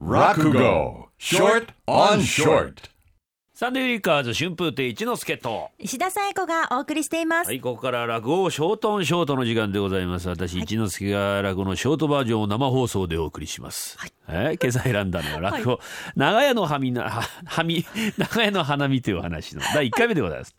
Rakugo, short on short. サンデーリッカーズ春風亭一之輔と。石田紗友子がお送りしています。はい、ここから落語ショートオンショートの時間でございます。私、一之輔が落語のショートバージョンを生放送でお送りします。はい、えー今朝選んだのは落語、長屋のはみな、は、はみ、長屋の花見という話の第1回目でございます。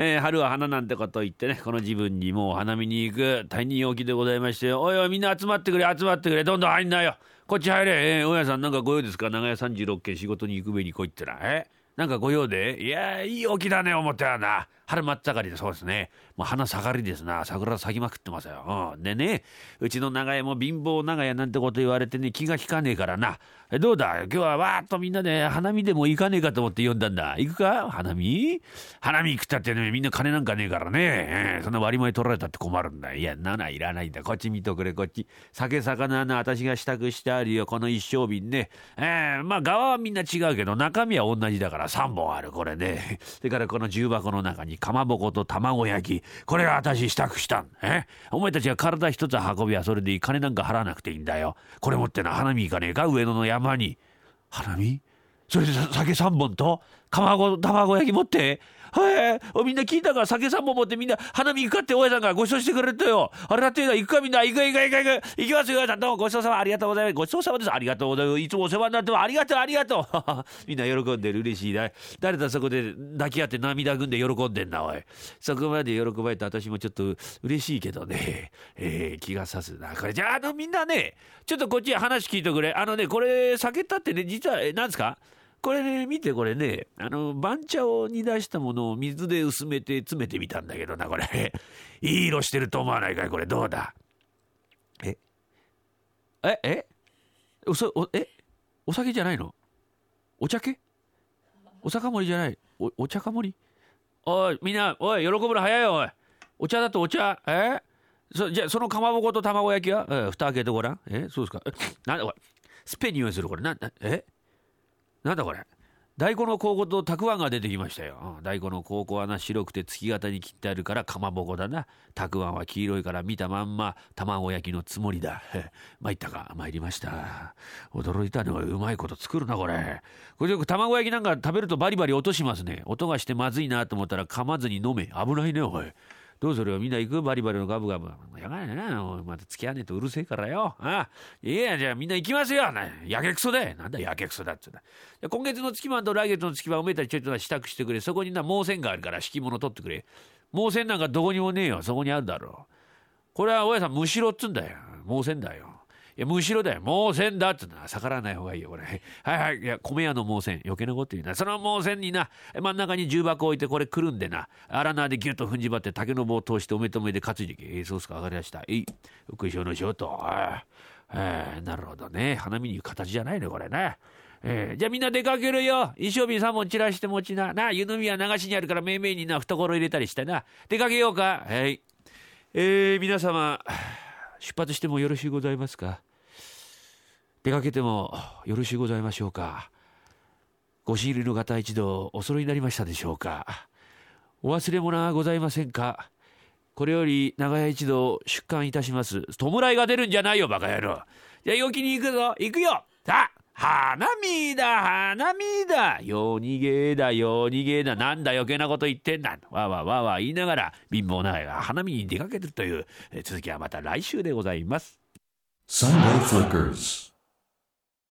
えー春は花なんてこと言ってね、この自分にもう花見に行く大人陽気でございまして、おいおいみんな集まってくれ、集まってくれ、どんどん入んなよ。こっち入れ、えー、大家さんなんかご用ですか？長屋36軒仕事に行くべに来いってな。えなんかご用で？いやいい陽気だね、思ったよな。春真っ盛りでそうですね。もう花盛りですな。桜咲きまくってますよ。うん。でね、うちの長屋も貧乏長屋なんてこと言われてね、気が利かねえからな。えどうだ？今日はわーっとみんなで花見でも行かねえかと思って呼んだんだ。行くか？花見？花見行くったってね、みんな金なんかねえからね。えーそんな割り前取られたって困るんだ。いや、なないらないんだ。こっち見とくれ、こっち。酒魚な、私が支度してあるよ。この一升瓶ね。えー、まあ側はみんな違うけど、中身は同じだから3本ある、これね。それからこの重箱の中にかまぼこと卵焼き。これが私支度したん。え？お前たちが体一つ運びはそれでいい。金なんか払わなくていいんだよ。これ持ってな、花見行かねえか？上野の山に。花見？それで酒3本と？卵卵焼き持って？はい。みんな聞いたから酒3本持ってみんな花見行くかって大家さんがご馳走してくれたよ。あれだって行くかみんな行く行く行く行く。行きますよ大家さんどうもごちそうさまありがとうございます。ごちそうさまです。ありがとうございます。いつもお世話になってますありがとうありがとう。みんな喜んでる。嬉しいな。誰だそこで抱き合って涙ぐんで喜んでんなおい。そこまで喜ばれて私もちょっと嬉しいけどね。えー気がさすな。これじゃああのみんなねちょっとこっち話聞いてくれ。あのねこれ酒ったってね実はえなんですか？これね、見てこれね、あの、番茶を煮出したものを水で薄めて詰めてみたんだけどな、これ。いい色してると思わないかいこれ。どうだ？え？え？え？おそおえ？お酒じゃないの？お茶系？お酒盛りじゃない？おお茶か盛り？おい、みんな、おい、喜ぶの早いよ、おい。お茶だとお茶。え？そじゃあそのかまぼこと卵焼きは、え蓋開けてごらん？え？そうですか？え？なんだこれ。スペに匂いするこれ。な、なえ？なんだこれ大根の高校とたくあんが出てきましたよ。大根の高校はな白くて月形に切ってあるからかまぼこだな。たくあんは黄色いから見たまんま卵焼きのつもりだ。参ったか参りました。驚いたねおいうまいこと作るなこれ。これよく卵焼きなんか食べるとバリバリ音しますね。音がしてまずいなと思ったら噛まずに飲め。危ないねおい。どうするよみんな行く？バリバリのガブガブ。やばいな。おまた付き合わねえとうるせえからよ。ああいやじゃあみんな行きますよ。なやけくそだ。なんだやけくそだっつうんだ今月の月番と来月の月番おめえたちちょっと支度してくれ。そこにな毛線があるから敷物取ってくれ。毛線なんかどこにもねえよ。そこにあるだろう。これは大家さんむしろっつんだよ。毛線だよ。いや、むしろだよ。毛線だっつうのは逆らわない方がいいよ、これ。はいはい。いや、米屋の毛線。余計なこと言うな。その毛線にな、真ん中に重箱置いてこれくるんでな。荒縄でギュッと踏んじばって竹の棒を通しておめとめで担いでいけ。えーそうっすか、上がりました。えい。うくいしょのしょと。ああなるほどね。花見に行く形じゃないね、これね。えーじゃあみんな出かけるよ。衣装瓶3本散らして持ちな。な、湯飲みは流しにあるからめいめいにな、懐入れたりしてな。出かけようか。はい。えー皆様、出発してもよろしゅうございますか？出かけてもよろしゅうございましょうか。ご新入りの方一度お揃いになりましたでしょうか。お忘れ物はございませんか。これより長屋一同出棺いたします。弔いが出るんじゃないよ、バカ野郎。じゃあ、陽気に行くぞ。行くよ。さあ、花見だ、花見だ。夜逃げだ、夜逃げだ。なんだ余計なこと言ってんだ。わわわわ言いながら、貧乏長屋が花見に出かけてるという、続きはまた来週でございます。Sunday Flickers.